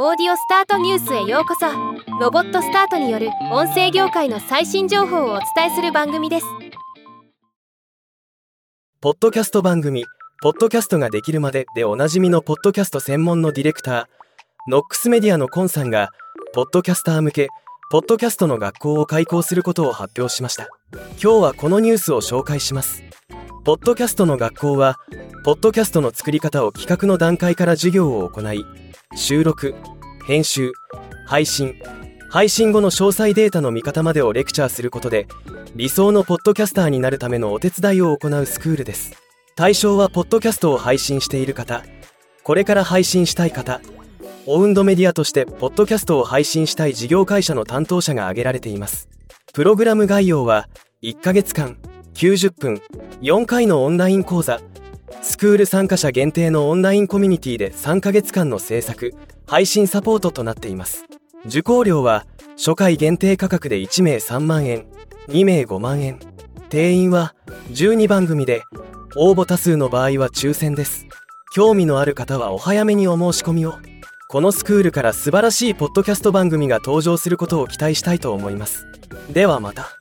オーディオスタートニュースへようこそ。ロボットスタートによる音声業界の最新情報をお伝えする番組です。ポッドキャスト番組「ポッドキャストができるまで」でおなじみのポッドキャスト専門のディレクターノックスメディアのコンさんがポッドキャスター向けポッドキャストの学校を開校することを発表しました。今日はこのニュースを紹介します。ポッドキャストの学校はポッドキャストの作り方を企画の段階から授業を行い収録編集配信配信後の詳細データの見方までをレクチャーすることで理想のポッドキャスターになるためのお手伝いを行うスクールです対象はポッドキャストを配信している方これから配信したい方オウンドメディアとしてポッドキャストを配信したい事業会社の担当者が挙げられています。プログラム概要は1ヶ月間90分4回のオンライン講座。スクール参加者限定のオンラインコミュニティで3ヶ月間の制作配信サポートとなっています。受講料は初回限定価格で1名3万円2名5万円。定員は12番組で応募多数の場合は抽選です。興味のある方はお早めにお申し込みを。このスクールから素晴らしいポッドキャスト番組が登場することを期待したいと思います。ではまた。